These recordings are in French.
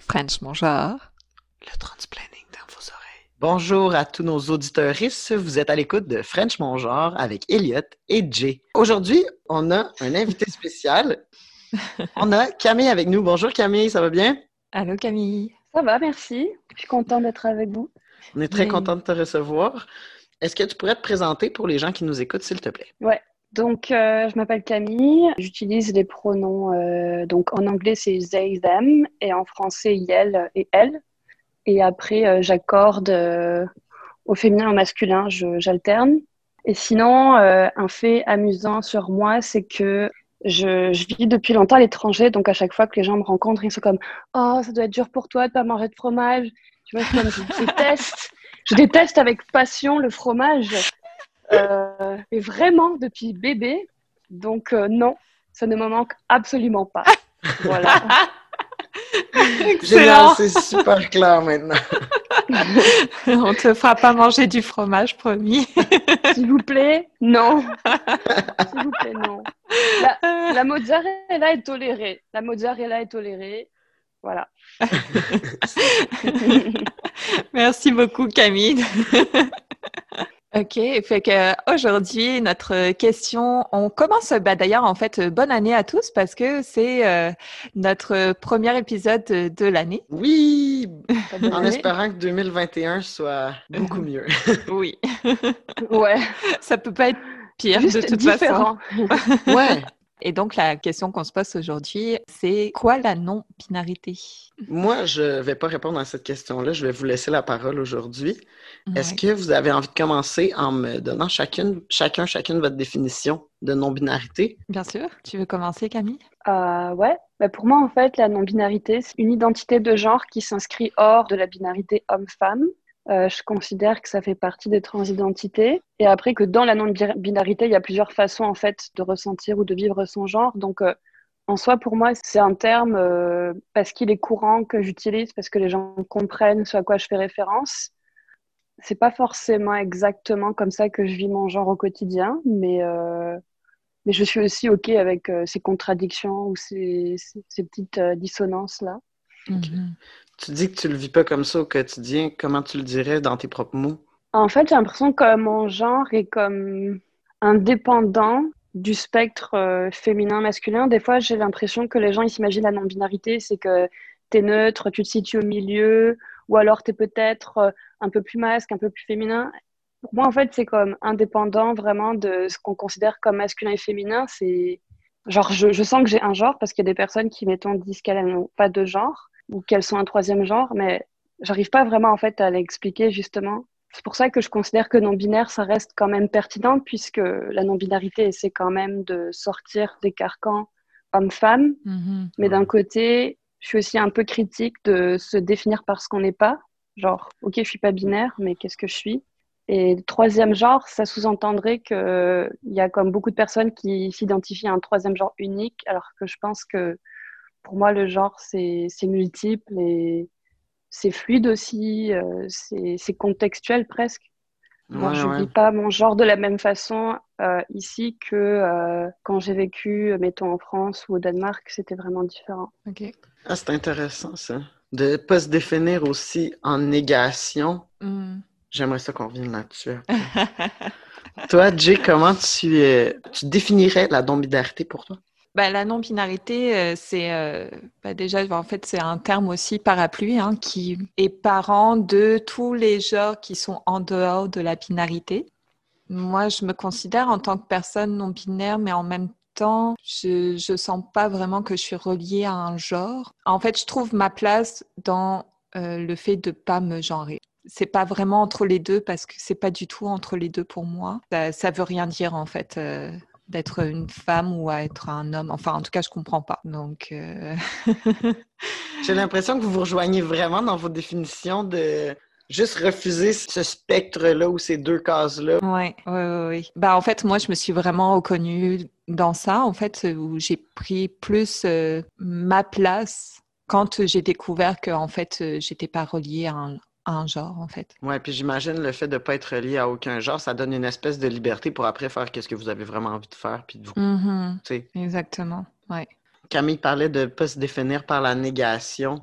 French mon genre. Le transplanning dans vos oreilles. Bonjour à tous nos auditeurs. Vous êtes à l'écoute de French mon genre avec Elliot et Jay. Aujourd'hui, on a un invité spécial. on a Camille avec nous. Bonjour Camille, ça va bien? Allô Camille. Ça va, merci. Je suis contente d'être avec vous. On est très content de te recevoir. Est-ce que tu pourrais te présenter pour les gens qui nous écoutent, s'il te plaît? Ouais. Donc, euh, je m'appelle Camille. J'utilise les pronoms. Euh, donc, en anglais, c'est they, them, et en français, yel et elle. Et après, euh, j'accorde au féminin au masculin, j'alterne. Et sinon, un fait amusant sur moi, c'est que je, je, vis depuis longtemps à l'étranger, donc à chaque fois que les gens me rencontrent, ils sont comme Oh, ça doit être dur pour toi de pas manger de fromage. Tu vois, je déteste, je déteste avec passion le fromage. Euh, et vraiment depuis bébé. Donc euh, non, ça ne me manque absolument pas. Voilà. Génial, c'est super clair maintenant. On te fera pas manger du fromage, promis. S'il vous plaît, non. S'il vous plaît, non. La, la, mozzarella est tolérée. La mozzarella est tolérée. Voilà. Merci beaucoup, Camille. OK, fait que aujourd'hui notre question, on commence bah, d'ailleurs en fait bonne année à tous parce que c'est euh, notre premier épisode de, l'année. Oui, en espérant que 2021 soit beaucoup mieux. oui. ouais. Ça peut pas être pire de toute différent. façon. ouais. Et donc, la question qu'on se pose aujourd'hui, c'est quoi la non-binarité? Moi, je ne vais pas répondre à cette question-là. Je vais vous laisser la parole aujourd'hui. Est-ce que vous avez envie de commencer en me donnant chacune, chacun, chacune votre définition de non-binarité? Bien sûr. Tu veux commencer, Camille? Euh, ouais. Bah, pour moi, en fait, la non-binarité, c'est une identité de genre qui s'inscrit hors de la binarité homme-femme. Euh, je considère que ça fait partie des transidentités. Et après que dans la non-binarité, il y a plusieurs façons en fait de ressentir ou de vivre son genre. Donc euh, en soi, pour moi, c'est un terme euh, parce qu'il est courant que j'utilise, parce que les gens comprennent ce à quoi je fais référence. C'est pas forcément exactement comme ça que je vis mon genre au quotidien, mais mais je suis aussi ok avec ces contradictions ou ces, ces, petites dissonances là. Mhm. Tu dis que tu le vis pas comme ça au quotidien. Comment tu le dirais dans tes propres mots? En fait, j'ai l'impression que mon genre est comme indépendant du spectre euh, féminin-masculin. Des fois, j'ai l'impression que les gens ils s'imaginent la non-binarité, c'est que tu es neutre, tu te situes au milieu, ou alors tu es peut-être euh, un peu plus masque, un peu plus féminin. Pour moi, en fait, c'est comme indépendant vraiment de ce qu'on considère comme masculin et féminin. C'est genre, je, je sens que j'ai un genre parce qu'il y a des personnes qui, mettons, disent qu'elles n'ont pas de genre ou qu'elles sont un troisième genre, mais j'arrive pas vraiment en fait à l'expliquer justement. C'est pour ça que je considère que non-binaire, ça reste quand même pertinent, puisque la non-binarité, c'est quand même de sortir des carcans homme-femme. Mm-hmm. Mais d'un côté, je suis aussi un peu critique de se définir par ce qu'on n'est pas. Genre, ok, je suis pas binaire, mais qu'est-ce que je suis? Et le troisième genre, ça sous-entendrait qu'il y a comme beaucoup de personnes qui s'identifient à un troisième genre unique, alors que je pense que pour moi, le genre, c'est multiple et c'est fluide aussi, euh, c'est contextuel presque. Ouais, je ne ouais. vis pas mon genre de la même façon euh, ici que euh, quand j'ai vécu, mettons, en France ou au Danemark, c'était vraiment différent. OK. Ah, c'est intéressant, ça. De ne pas se définir aussi en négation. Mm. J'aimerais ça qu'on revienne là-dessus. toi, Jay, comment tu, euh, tu définirais la non-binarité pour toi? Bah, la non-binarité, euh, c'est euh, bah, déjà, en fait, c'est un terme aussi parapluie hein, qui est parent de tous les genres qui sont en dehors de la binarité. Moi, je me considère en tant que personne non-binaire, mais en même temps, je ne sens pas vraiment que je suis reliée à un genre. En fait, je trouve ma place dans euh, le fait de pas me genrer. C'est pas vraiment entre les deux parce que c'est pas du tout entre les deux pour moi. Ça, ça veut rien dire en fait. D'être une femme ou à être un homme. Enfin, en tout cas, je comprends pas. Donc, euh... j'ai l'impression que vous vous rejoignez vraiment dans vos définitions de juste refuser ce spectre-là ou ces deux cases-là. Oui, oui, oui. Bah, en fait, moi, je me suis vraiment reconnue dans ça, en fait, où j'ai pris plus euh, ma place quand j'ai découvert que, en fait, euh, j'étais pas reliée à un, un genre, en fait. Ouais, puis j'imagine le fait de ne pas être relié à aucun genre, ça donne une espèce de liberté pour après faire ce que vous avez vraiment envie de faire. Puis de vous... Mm-hmm. Exactement, ouais. Camille parlait de ne pas se définir par la négation.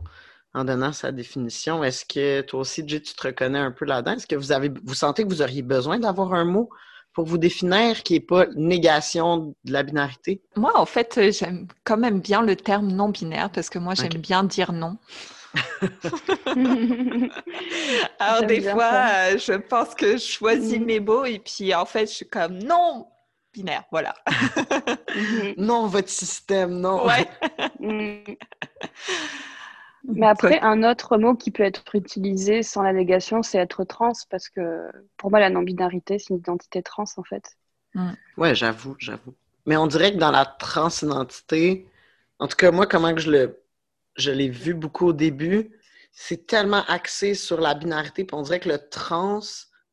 en donnant sa définition. Est-ce que toi aussi, Jay, tu te reconnais un peu là-dedans? Est-ce que vous avez vous sentez que vous auriez besoin d'avoir un mot pour vous définir qui n'est pas négation de la binarité? Moi, en fait, j'aime quand même bien le terme non-binaire parce que moi, j'aime bien dire non. Alors, des fois, euh, je pense que je choisis mm. mes mots et puis en fait, je suis comme non, binaire, voilà. Mm-hmm. non, votre système, non. Ouais. Mm. Mais après, un autre mot qui peut être utilisé sans la négation, c'est être trans, parce que pour moi, la non-binarité, c'est une identité trans, en fait. Mm. Ouais, j'avoue, j'avoue. Mais on dirait que dans la transidentité, en tout cas, moi, comment que je le je l'ai vu beaucoup au début, c'est tellement axé sur la binarité, puis on dirait que le trans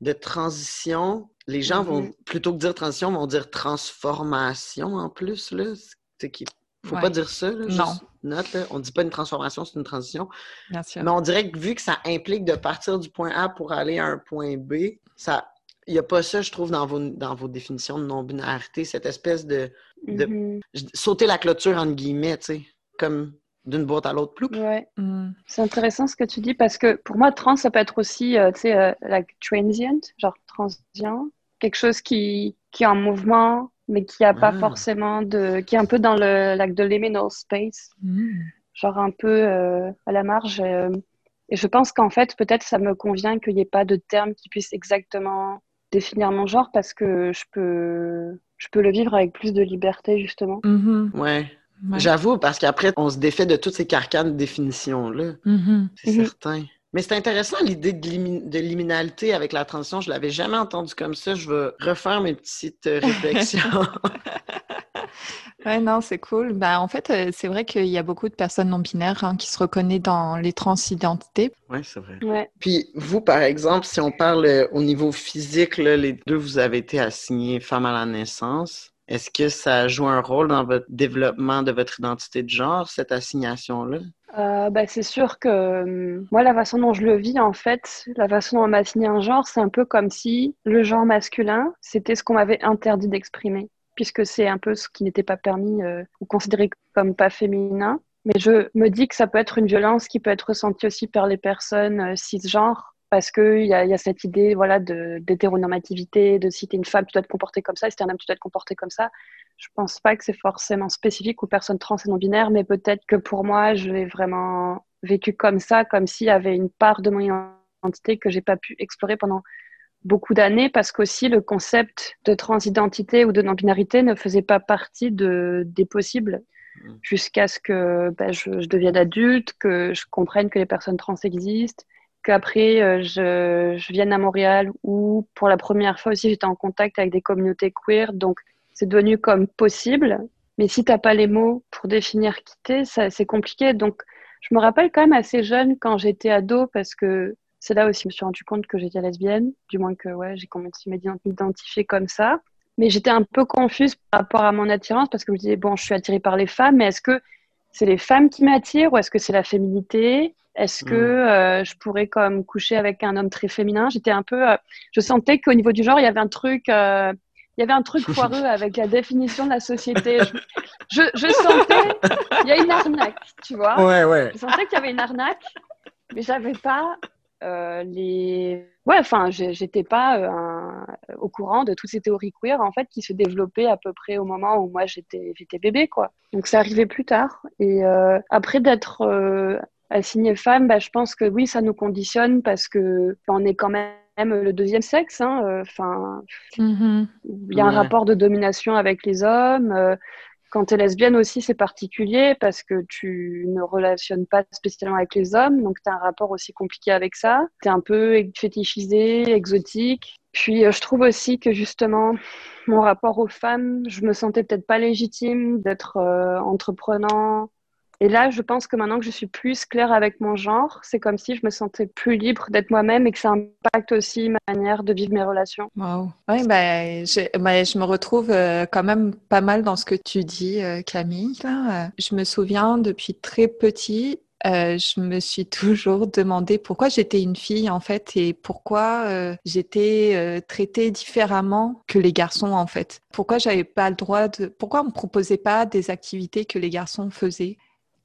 de transition, les gens vont, mm-hmm. plutôt que dire transition, vont dire transformation en plus, là. Qui... Faut pas dire ça, là, Non. Note, On dit pas une transformation, c'est une transition. Bien sûr. Mais on dirait que vu que ça implique de partir du point A pour aller à un point B, ça, il n'y a pas ça, je trouve, dans vos, dans vos définitions de non-binarité, cette espèce de, de mm-hmm. sauter la clôture, entre guillemets, tu sais, comme d'une boîte à l'autre. Ouais. Mm. C'est intéressant ce que tu dis parce que pour moi, trans, ça peut être aussi, euh, tu sais, euh, like transient, genre transient, quelque chose qui, qui est en mouvement, mais qui a pas ah. forcément de. qui est un peu dans le like, de liminal space, mm. genre un peu euh, à la marge. et je pense qu'en fait, peut-être ça me convient qu'il n'y ait pas de terme qui puisse exactement définir mon genre parce que je peux, je peux le vivre avec plus de liberté, justement. Mm-hmm. Ouais. J'avoue, parce qu'après, on se défait de toutes ces carcanes de définition-là. Mm-hmm. C'est mm-hmm. certain. Mais c'est intéressant l'idée de, liminalité avec la transition. Je l'avais jamais entendu comme ça. Je vais refaire mes petites euh, réflexions. ouais, non, c'est cool. Ben, en fait, euh, c'est vrai qu'il y a beaucoup de personnes non binaires hein, qui se reconnaissent dans les transidentités. Oui, c'est vrai. Ouais. Puis vous, par exemple, si on parle euh, au niveau physique, les deux, vous avez été assignés femmes à la naissance. Est-ce que ça joue un rôle dans votre développement de votre identité de genre, cette assignation-là? Euh, bah, c'est sûr que hum, moi, la façon dont je le vis, en fait, la façon dont on m'a assigné un genre, c'est un peu comme si le genre masculin, c'était ce qu'on m'avait interdit d'exprimer, puisque c'est un peu ce qui n'était pas permis euh, ou considéré comme pas féminin. Mais je me dis que ça peut être une violence qui peut être ressentie aussi par les personnes euh, cisgenres parce qu'il y a, y a cette idée voilà, d'hétéronormativité, de, si tu es une femme, tu dois te comporter comme ça, si tu es un homme, tu dois te comporter comme ça. Je pense pas que c'est forcément spécifique aux personnes trans et non-binaires, mais peut-être que pour moi, je l'ai vraiment vécu comme ça, comme s'il y avait une part de mon identité que j'ai pas pu explorer pendant beaucoup d'années, parce qu'aussi le concept de transidentité ou de non-binarité ne faisait pas partie de, des possibles mmh. jusqu'à ce que ben, je, je, devienne adulte, que je comprenne que les personnes trans existent, qu'après euh, je, vienne à Montréal où pour la première fois aussi j'étais en contact avec des communautés queer, donc c'est devenu comme possible. Mais si t'as pas les mots pour définir qui t'es, c'est compliqué. Donc je me rappelle quand même assez jeune quand j'étais ado parce que c'est là aussi que je me suis rendu compte que j'étais lesbienne, du moins que ouais, j'ai commencé à m'identifier comme ça. Mais j'étais un peu confuse par rapport à mon attirance parce que je me disais, bon, je suis attirée par les femmes, mais est-ce que c'est les femmes qui m'attirent ou est-ce que c'est la féminité? Est-ce que hmm. euh, je pourrais comme coucher avec un homme très féminin? J'étais un peu, euh, je sentais qu'au niveau du genre, il y avait un truc, euh, il y avait un truc foireux avec la définition de la société. Je, je, sentais, il y a une arnaque, tu vois? Ouais, ouais. Je sentais qu'il y avait une arnaque, mais j'avais pas les. Ouais, enfin, j'étais pas au courant de toutes ces théories queer en fait qui se développaient à peu près au moment où moi j'étais j'étais bébé quoi. Donc ça arrivait plus tard et après d'être signer femme, bah, je pense que oui, ça nous conditionne parce que on est quand même le deuxième sexe. Hein, euh, enfin, mm-hmm. il y a un rapport de domination avec les hommes. Euh, quand tu es lesbienne aussi, c'est particulier parce que tu ne relationnes pas spécialement avec les hommes, donc tu as un rapport aussi compliqué avec ça. Tu es un peu fétichisé, exotique. Puis euh, je trouve aussi que justement, mon rapport aux femmes, je me sentais peut-être pas légitime d'être entreprenant, et là, je pense que maintenant que je suis plus claire avec mon genre, c'est comme si je me sentais plus libre d'être moi-même et que ça impacte aussi ma manière de vivre mes relations. Wow. Oui, ben, je, ben, je me retrouve euh, quand même pas mal dans ce que tu dis, euh, Camille. Là. Je me souviens depuis très petit, euh, je me suis toujours demandé pourquoi j'étais une fille en fait et pourquoi euh, j'étais euh, traitée différemment que les garçons en fait. Pourquoi j'avais pas le droit de, pourquoi on me proposait pas des activités que les garçons faisaient?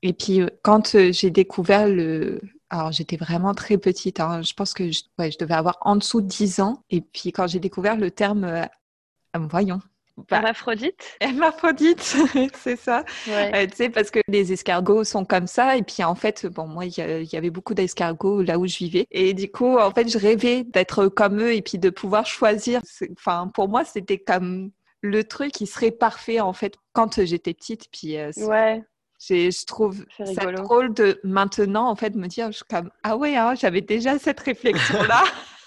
Et puis, quand j'ai découvert le, alors, j'étais vraiment très petite. Hein. Je pense que je, je, devais avoir en dessous de 10 ans. Et puis, quand j'ai découvert le terme, euh, voyons. Bah, hermaphrodite Hermaphrodite, c'est ça. Euh, tu sais, parce que les escargots sont comme ça. Et puis, en fait, bon, moi, il y, avait beaucoup d'escargots là où je vivais. Et du coup, en fait, je rêvais d'être comme eux et puis de pouvoir choisir. Enfin, pour moi, c'était comme le truc qui serait parfait, en fait, quand j'étais petite. Puis, euh, ouais. Je trouve ça drôle de maintenant, en fait, me dire, je comme, ah ouais, hein, j'avais déjà cette réflexion-là.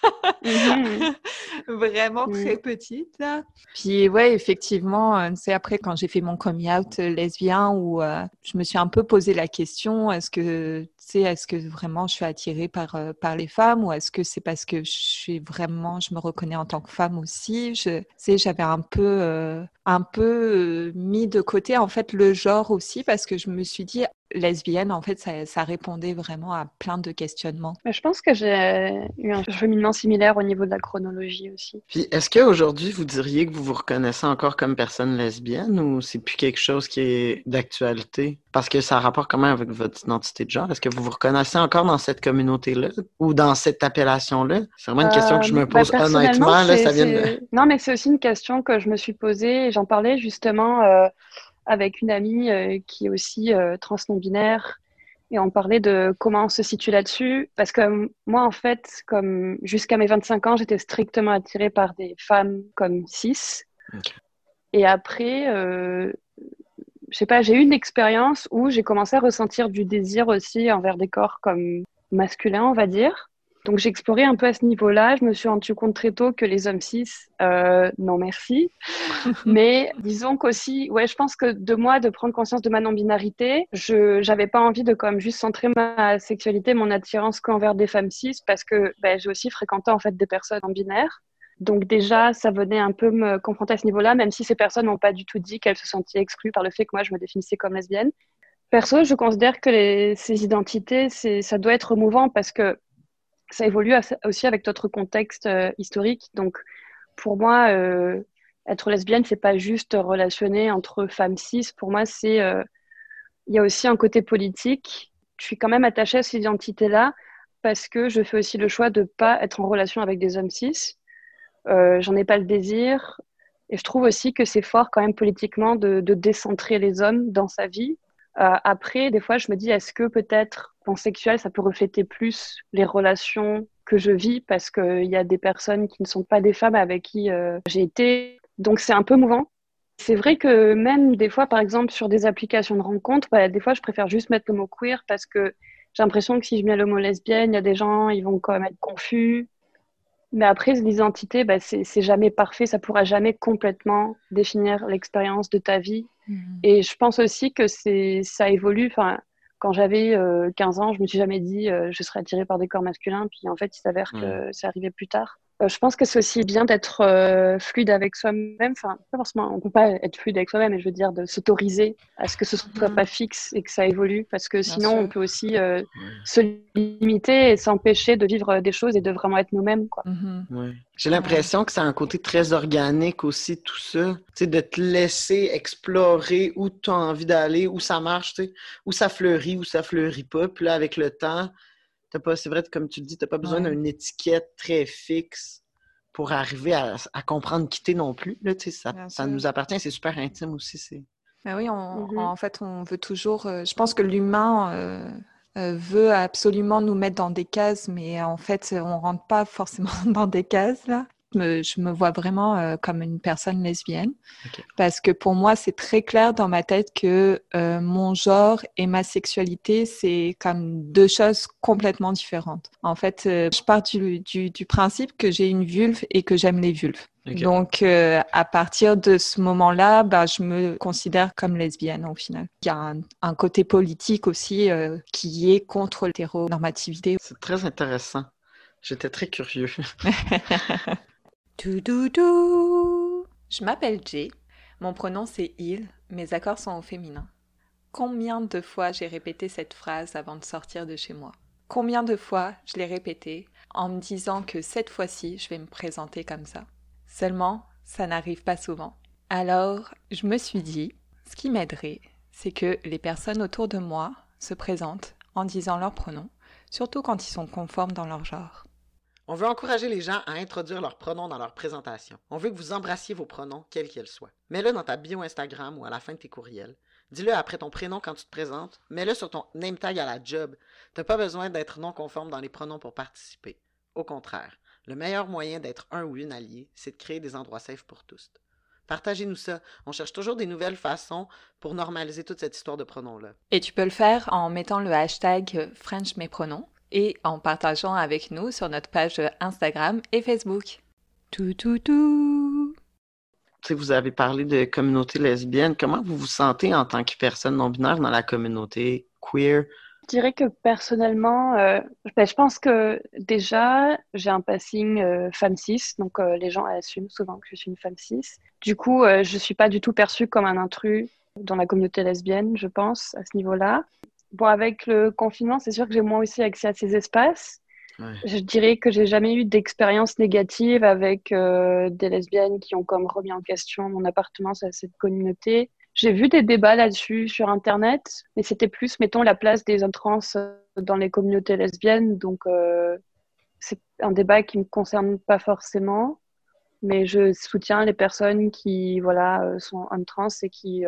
Mhm. Vraiment très petite. Là. Puis ouais, effectivement, c'est euh, après quand j'ai fait mon coming out euh, lesbien où euh, je me suis un peu posé la question, est-ce que est-ce que vraiment je suis attirée par, par les femmes ou est-ce que c'est parce que je suis vraiment, je me reconnais en tant que femme aussi? Je sais, j'avais un peu, un peu mis de côté en fait le genre aussi parce que je me suis dit lesbienne, en fait, ça, répondait vraiment à plein de questionnements. Je pense que j'ai eu un cheminement similaire au niveau de la chronologie aussi. Puis, est-ce qu'aujourd'hui, vous diriez que vous vous reconnaissez encore comme personne lesbienne ou c'est plus quelque chose qui est d'actualité? Parce que ça a rapport quand même avec votre identité de genre. Est-ce que vous vous reconnaissez encore dans cette communauté-là ou dans cette appellation-là? C'est vraiment une question que je me euh, pose bah, honnêtement. ça vient Non, mais c'est aussi une question que je me suis posée. J'en parlais justement. Euh, avec une amie euh, qui est aussi euh, trans non-binaire et on parlait de comment on se situe là-dessus. Parce que moi, en fait, comme jusqu'à mes 25 ans, j'étais strictement attirée par des femmes comme cis. Et après, euh, je sais pas, j'ai eu une expérience où j'ai commencé à ressentir du désir aussi envers des corps comme masculins, on va dire. Donc j'ai exploré un peu à ce niveau-là. Je me suis rendu compte très tôt que les hommes cis, euh, non merci. Mais disons qu'aussi, ouais, je pense que de moi, de prendre conscience de ma non-binarité, je n'avais pas envie de comme juste centrer ma sexualité, mon attirance qu'envers des femmes cis, parce que ben, j'ai aussi fréquenté en fait des personnes en binaire. Donc déjà, ça venait un peu me confronter à ce niveau-là, même si ces personnes n'ont pas du tout dit qu'elles se sentaient exclues par le fait que moi, je me définissais comme lesbienne. Perso, je considère que les, ces identités, ça doit être mouvant parce que ça évolue aussi avec notre contexte euh, historique. Donc, pour moi, euh, être lesbienne, c'est pas juste relationner entre femmes cis. Pour moi, c'est euh, il y a aussi un côté politique. Je suis quand même attachée à cette identité-là parce que je fais aussi le choix de pas être en relation avec des hommes cis. J'en ai pas le désir. Et je trouve aussi que c'est fort quand même politiquement de, décentrer les hommes dans sa vie. Après, des fois, je me dis, est-ce que peut-être pansexuel, ça peut refléter plus les relations que je vis parce qu'il y a des personnes qui ne sont pas des femmes avec qui euh, j'ai été. Donc c'est un peu mouvant. C'est vrai que même des fois, par exemple, sur des applications de rencontres, bah, des fois, je préfère juste mettre le mot queer parce que j'ai l'impression que si je mets le mot lesbienne, il y a des gens, ils vont quand même être confus. Mais après, l'identité, bah, c'est jamais parfait. Ça pourra jamais complètement définir l'expérience de ta vie. Mmh. Et je pense aussi que ça évolue. Enfin, quand j'avais 15 euh, ans, je me suis jamais dit euh, je serais attirée par des corps masculins. Puis en fait, il s'avère que c'est arrivé plus tard. Euh, je pense que c'est aussi bien d'être fluide avec soi-même. Enfin, pas forcément, on peut pas être fluide avec soi-même, mais je veux dire de s'autoriser à ce que ce soit mm. pas fixe et que ça évolue, parce que sinon, on peut aussi se limiter et s'empêcher de vivre des choses et de vraiment être nous-mêmes. Quoi. Mm-hmm. J'ai l'impression que c'est un côté très organique aussi, tout ça. Tu de te laisser explorer où tu as envie d'aller, où ça marche, où ça fleurit, où ça fleurit pas. Puis là, avec le temps, pas, c'est vrai, comme tu le dis, tu n'as pas besoin d'une étiquette très fixe pour arriver à, comprendre quitter non plus. Là, ça, ça nous appartient, c'est super intime aussi. C'est... Ben oui, mm-hmm. en fait, on veut toujours. Euh, je pense que l'humain. Euh, euh, veut absolument nous mettre dans des cases, mais en fait, on rentre pas forcément dans des cases là. Je me, vois vraiment euh, comme une personne lesbienne parce que pour moi, c'est très clair dans ma tête que euh, mon genre et ma sexualité, c'est comme deux choses complètement différentes. En fait, je pars du, du, du principe que j'ai une vulve et que j'aime les vulves. Donc, euh, à partir de ce moment-là, bah, je me considère comme lesbienne au final. Il y a un, côté politique aussi euh, qui est contre l'hétéronormativité. C'est très intéressant. J'étais très curieux. Je m'appelle Jay. Mon pronom c'est il. Mes accords sont au féminin. Combien de fois j'ai répété cette phrase avant de sortir de chez moi? Combien de fois je l'ai répétée en me disant que cette fois-ci, je vais me présenter comme ça? Seulement, ça n'arrive pas souvent. Alors, je me suis dit, ce qui m'aiderait, c'est que les personnes autour de moi se présentent en disant leurs pronoms, surtout quand ils sont conformes dans leur genre. On veut encourager les gens à introduire leurs pronoms dans leur présentation. On veut que vous embrassiez vos pronoms, quels qu'ils soient. Mets-le dans ta bio Instagram ou à la fin de tes courriels. Dis-le après ton prénom quand tu te présentes. Mets-le sur ton name tag à la job. T'as pas besoin d'être non conforme dans les pronoms pour participer. Au contraire, le meilleur moyen d'être un ou une allié, c'est de créer des endroits safe pour tous. Partagez-nous ça. On cherche toujours des nouvelles façons pour normaliser toute cette histoire de pronoms-là. Et tu peux le faire en mettant le hashtag French et en partageant avec nous sur notre page Instagram et Facebook. Tout, tout, tout. vous avez parlé de communauté lesbienne. Comment vous vous sentez en tant que personne non-binaire dans la communauté queer? Je dirais que personnellement, euh, ben, je pense que déjà, j'ai un passing euh, femme cis, donc euh, les gens assument souvent que je suis une femme cis. Du coup, je ne suis pas du tout perçue comme un intrus dans la communauté lesbienne, je pense, à ce niveau-là. Bon, avec le confinement, c'est sûr que j'ai moins aussi accès à ces espaces. Je dirais que j'ai jamais eu d'expérience négative avec euh, des lesbiennes qui ont comme remis en question mon appartenance à cette communauté. J'ai vu des débats là-dessus sur Internet, mais c'était plus, mettons, la place des trans euh, dans les communautés lesbiennes. Donc, euh, c'est un débat qui me concerne pas forcément, mais je soutiens les personnes qui, voilà, sont hommes trans et qui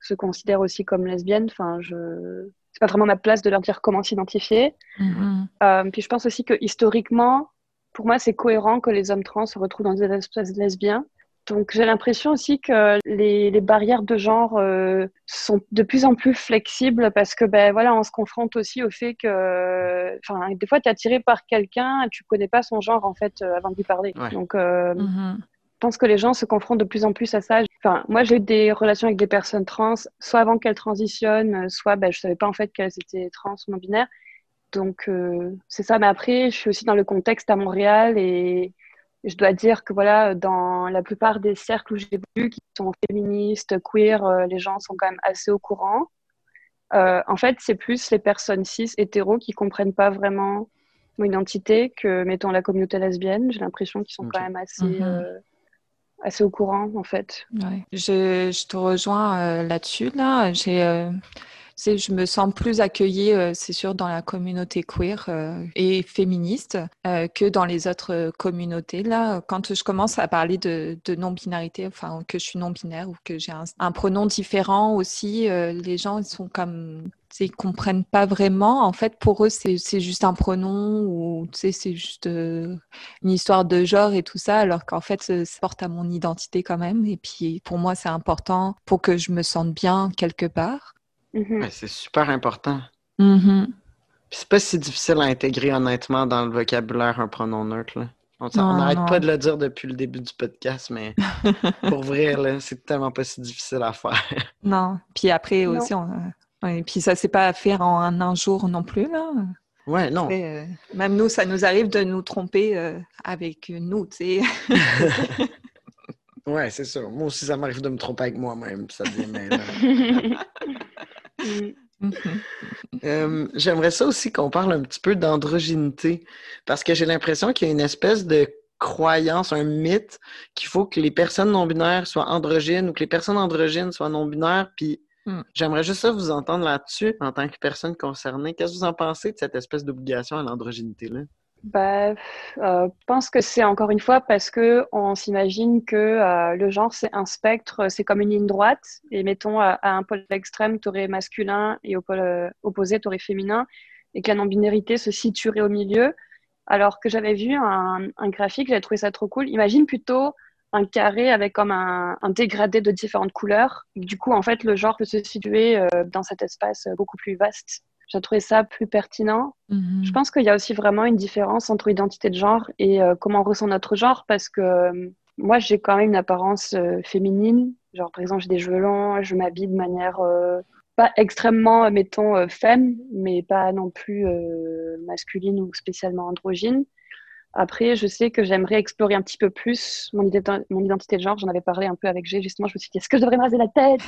se considèrent aussi comme lesbiennes. Enfin, je c'est pas vraiment ma place de leur dire comment s'identifier. Mm-hmm. Euh, puis je pense aussi que historiquement, pour moi, c'est cohérent que les hommes trans se retrouvent dans des espaces lesbiens. Donc j'ai l'impression aussi que les, les, barrières de genre euh, sont de plus en plus flexibles parce que ben voilà, on se confronte aussi au fait que, enfin, des fois tu es attiré par quelqu'un et tu connais pas son genre en fait euh, avant de lui parler. Donc mm-hmm. Pense que les gens se confrontent de plus en plus à ça. Enfin, moi, j'ai eu des relations avec des personnes trans, soit avant qu'elles transitionnent, soit ben, je ne savais pas en fait qu'elles étaient trans ou non-binaires. Donc, euh, c'est ça. Mais après, je suis aussi dans le contexte à Montréal et je dois dire que voilà, dans la plupart des cercles où j'ai vu qui sont féministes, queer, euh, les gens sont quand même assez au courant. Euh, en fait, c'est plus les personnes cis, hétéros, qui comprennent pas vraiment mon identité que, mettons, la communauté lesbienne. J'ai l'impression qu'ils sont quand même assez, mm-hmm assez au courant en fait. Je, te rejoins euh, là-dessus. Là, euh, je me sens plus accueillie, euh, c'est sûr, dans la communauté queer et féministe que dans les autres communautés. Là, quand je commence à parler de, de non-binarité, enfin que je suis non-binaire ou que j'ai un, un, pronom différent aussi, les gens ils sont comme ils comprennent pas vraiment. En fait, pour eux, c'est juste un pronom ou c'est juste euh, une histoire de genre et tout ça, alors qu'en fait, ça porte à mon identité quand même. Et puis, pour moi, c'est important pour que je me sente bien quelque part. Mm-hmm. c'est super important. Mm-hmm. C'est pas si difficile à intégrer honnêtement dans le vocabulaire un pronom neutre. On n'arrête pas de le dire depuis le début du podcast, mais pour vrai, c'est tellement pas si difficile à faire. Non. Puis après aussi, on, et puis ça s'est pas à faire en un, jour non plus là. Ouais, non. Euh, même nous, ça nous arrive de nous tromper euh, avec nous, tu sais. ouais, c'est ça. Moi aussi, ça m'arrive de me tromper avec moi-même, ça devient euh, J'aimerais ça aussi qu'on parle un petit peu d'androgynité, parce que j'ai l'impression qu'il y a une espèce de croyance, un mythe qu'il faut que les personnes non-binaires soient androgynes ou que les personnes androgynes soient non-binaires, puis Hmm. J'aimerais juste ça vous entendre là-dessus en tant que personne concernée. Qu'est-ce que vous en pensez de cette espèce d'obligation à l'androgynité-là? Bah, euh, je pense que c'est encore une fois parce que on s'imagine que euh, le genre c'est un spectre, c'est comme une ligne droite. Et mettons à, un pôle extrême, tu aurais masculin et au pôle euh, opposé, tu aurais féminin, et que la non-binarité se situerait au milieu. Alors que j'avais vu un, un graphique, j'avais trouvé ça trop cool. Imagine plutôt un carré avec comme un, dégradé de différentes couleurs. Du coup, en fait, le genre peut se situer euh, dans cet espace euh, beaucoup plus vaste. J'ai trouvé ça plus pertinent. Mhm. Je pense qu'il y a aussi vraiment une différence entre identité de genre et euh, comment on ressent notre genre parce que moi, j'ai quand même une apparence féminine. Genre, par exemple, j'ai des cheveux longs, je m'habille de manière pas extrêmement, mettons, femme, mais pas non plus masculine ou spécialement androgyne. Après, je sais que j'aimerais explorer un petit peu plus mon, identité de genre. J'en avais parlé un peu avec G, justement. Je me suis dit, est-ce que je devrais me raser la tête?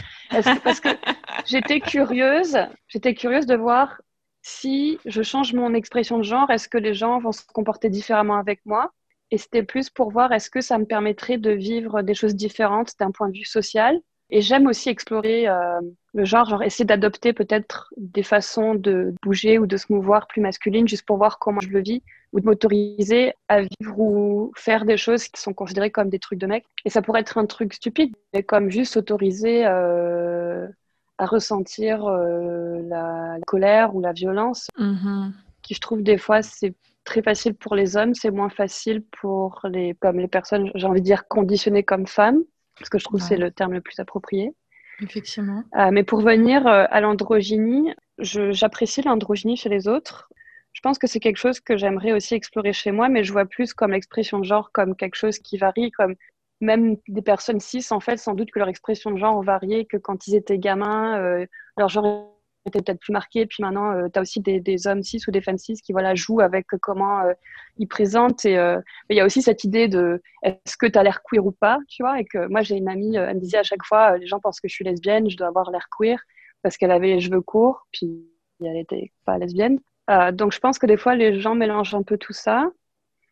Parce que j'étais curieuse, j'étais curieuse de voir si je change mon expression de genre, est-ce que les gens vont se comporter différemment avec moi? Et c'était plus pour voir est-ce que ça me permettrait de vivre des choses différentes d'un point de vue social Et j'aime aussi explorer euh, le genre, genre essayer d'adopter peut-être des façons de bouger ou de se mouvoir plus masculines juste pour voir comment je le vis ou de m'autoriser à vivre ou faire des choses qui sont considérées comme des trucs de mec. Et ça pourrait être un truc stupide, mais comme juste s'autoriser euh, à ressentir euh, la colère ou la violence, mm-hmm. qui je trouve des fois c'est très facile pour les hommes, c'est moins facile pour les, comme les personnes, j'ai envie de dire, conditionnées comme femmes, parce que je trouve que c'est le terme le plus approprié. Effectivement. Euh, mais pour venir euh, à l'androgynie, j'apprécie l'androgynie chez les autres. Je pense que c'est quelque chose que j'aimerais aussi explorer chez moi, mais je vois plus comme l'expression de genre comme quelque chose qui varie, comme même des personnes cis, en fait, sans doute que leur expression de genre varié, que quand ils étaient gamins, euh, leur genre était peut-être plus marqué. Puis maintenant, euh, tu as aussi des, des, hommes cis ou des femmes cis qui voilà, jouent avec comment euh, ils présentent. Et euh, il y a aussi cette idée de est-ce que tu as l'air queer ou pas, tu vois. Et que moi, j'ai une amie, elle me disait à chaque fois, les gens pensent que je suis lesbienne, je dois avoir l'air queer parce qu'elle avait les cheveux courts, puis elle était pas lesbienne. donc je pense que des fois, les gens mélangent un peu tout ça.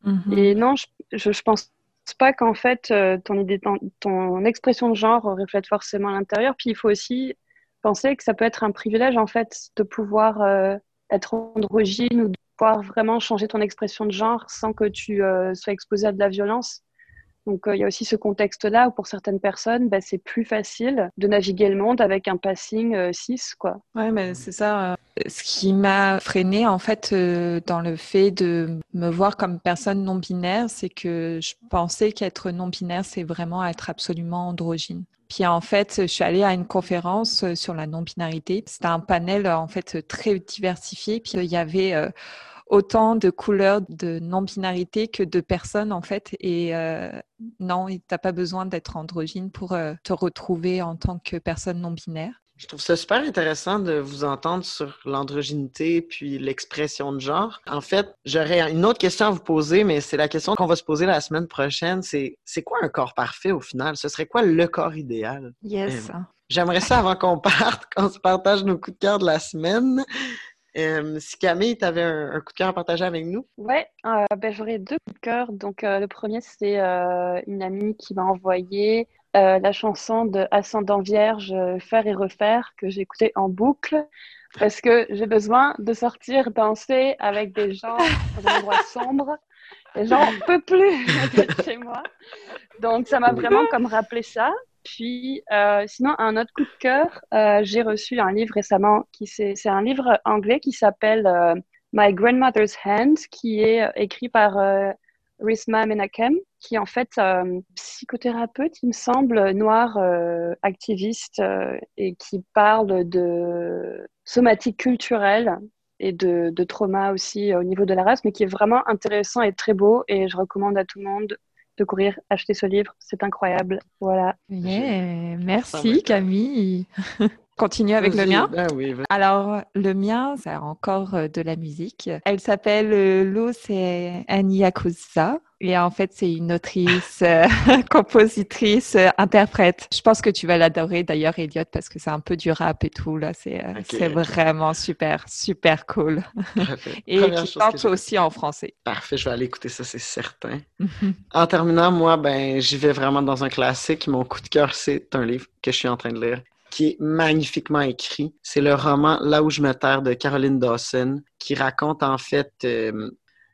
Mm-hmm. Et non, je, je, je pense pas qu'en fait, ton, idée, ton, ton expression de genre reflète forcément l'intérieur. Puis il faut aussi penser que ça peut être un privilège en fait de pouvoir euh, être androgyne ou de pouvoir vraiment changer ton expression de genre sans que tu euh, sois exposé à de la violence. Donc euh, il y a aussi ce contexte-là où pour certaines personnes, bah, c'est plus facile de naviguer le monde avec un passing 6. Quoi. Ouais, mais c'est ça. ce qui m'a freiné en fait dans le fait de me voir comme personne non binaire, c'est que je pensais qu'être non binaire, c'est vraiment être absolument androgyne. Puis en fait, je suis allée à une conférence euh, sur la non-binarité. C'était un panel euh, en fait très diversifié. Puis il y avait euh, autant de couleurs de non-binarité que de personnes en fait. Et non, tu n'as pas besoin d'être androgyne pour te retrouver en tant que personne non-binaire. Je trouve ça super intéressant de vous entendre sur l'androgynité puis l'expression de genre. En fait, j'aurais une autre question à vous poser, mais c'est la question qu'on va se poser la semaine prochaine. C'est c'est quoi un corps parfait au final? Ce serait quoi le corps idéal? Yes. Euh, j'aimerais ça avant qu'on parte, qu'on se partage nos coups de cœur de la semaine. Euh, si Camille, tu avais un, coup de cœur à partager avec nous? Oui, euh, ben, j'aurais deux coups de cœur. Donc, le premier, c'est une amie qui m'a envoyé euh, la chanson de Ascendant Vierge, euh, Faire et Refaire, que j'ai écoutée en boucle, parce que j'ai besoin de sortir danser avec des gens dans un endroit sombre. Et j'en peux plus d'être chez moi. Donc, ça m'a vraiment comme rappelé ça. Puis, euh, sinon, un autre coup de cœur, j'ai reçu un livre récemment, qui c'est un livre anglais qui s'appelle My Grandmother's Hand, qui est écrit par Risma Menakem, qui est en fait euh, psychothérapeute, il me semble, noir, euh, activiste, euh, et qui parle de somatique culturelle et de, de, trauma aussi au niveau de la race, mais qui est vraiment intéressant et très beau. Et je recommande à tout le monde de courir acheter ce livre. C'est incroyable. Voilà. merci Camille. Continue avec le mien. Ben Alors, le mien, c'est encore euh, de la musique. Elle s'appelle euh, Luz Aniakusa. Et en fait, c'est une autrice, euh, compositrice, interprète. Je pense que tu vas l'adorer d'ailleurs, Elliot, parce que c'est un peu du rap et tout. Là, c'est vraiment super, super cool. et qui chante aussi en français. Parfait, je vais aller écouter ça, c'est certain. en terminant, moi, ben, j'y vais vraiment dans un classique. Mon coup de cœur, c'est un livre que je suis en train de lire qui est magnifiquement écrit. C'est le roman Là où je me terre de Caroline Dawson, qui raconte en fait, euh,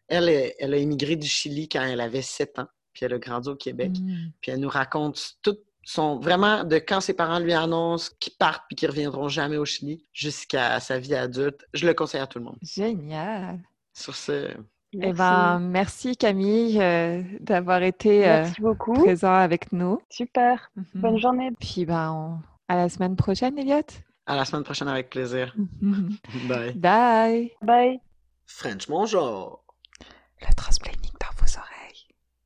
elle, elle a immigré du Chili quand elle avait 7 ans, puis elle a grandi au Québec. Mm. Puis elle nous raconte tout son, vraiment de quand ses parents lui annoncent qu'ils partent puis qu'ils reviendront jamais au Chili jusqu'à sa vie adulte. Je le conseille à tout le monde. Génial. Sur ce, Merci. Eh ben, merci Camille euh, d'avoir été euh, présent avec nous. Super. Mhm. Bonne journée. Puis ben, on, à la semaine prochaine, Elliot. À la semaine prochaine avec plaisir. Bye. Bye. Bye. French, bonjour. Le